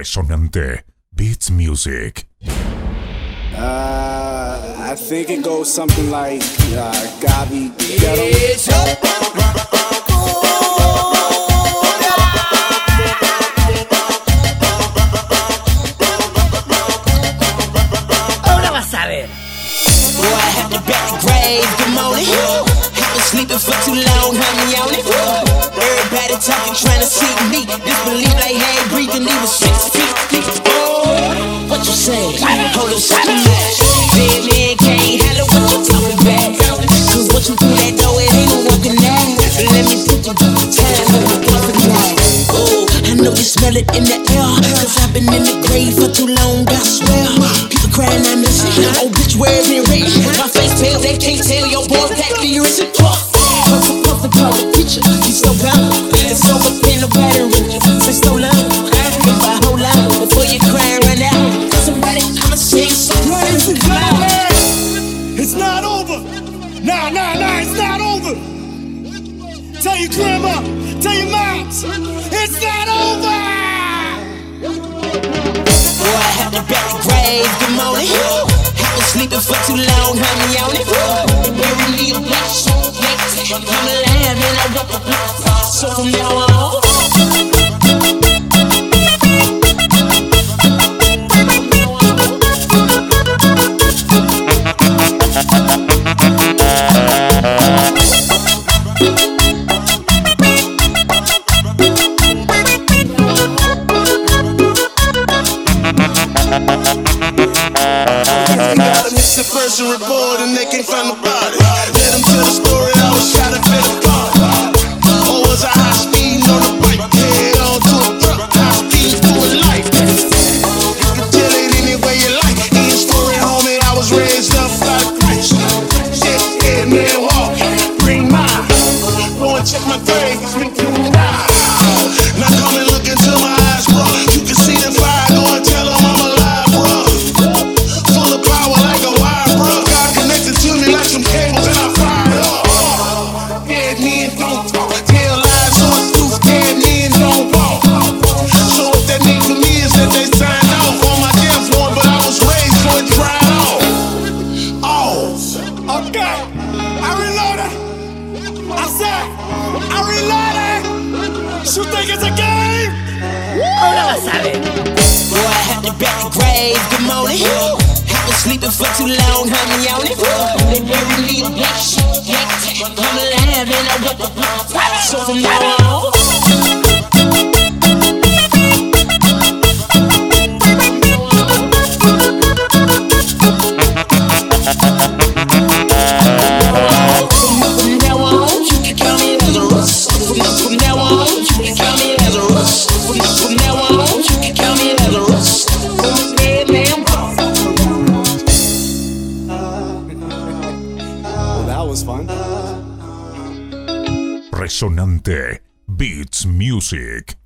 Resonante Beats Music. Uh, I think it goes something like uh, Gawvi Ghetto. Ahora vas a ver. Boy, I had to back the grave, good morning. Have been sleeping for too long, honey on it. Everybody talking, trying to see Hold up, shut can't handle what you what you threw that it ain't. Let me put you through the. Oh, I know you smell it in the I've been in the grave for too long, I swear. People crying, I. Oh? My face pale, they can't tell your boy back to you. It's a Nah, nah, it's not over. Tell your grandma, tell your moms, it's not over. Boy, I had to the grave, good morning. Have been sleeping for too long, it. They bury me a black soul, I'm alive and I walk the block. So from now on. A report and they can't find the body. Let them tell the story, I was shot at car. Or was I high speeding on the bike? Head on to a truck, speed life. You can tell it any way you like. Story, homie, I was raised up by walk, bring check my grave, it's been. Okay, I reloaded. I said, I reloaded. You think it's a game? Ahora vas a ver. Boy, I had to back the grave, good morning. Have been sleeping for too long, honey on it. They bury me a black sheep, I'm alive and I walk the block. So from Resonante Beats Music.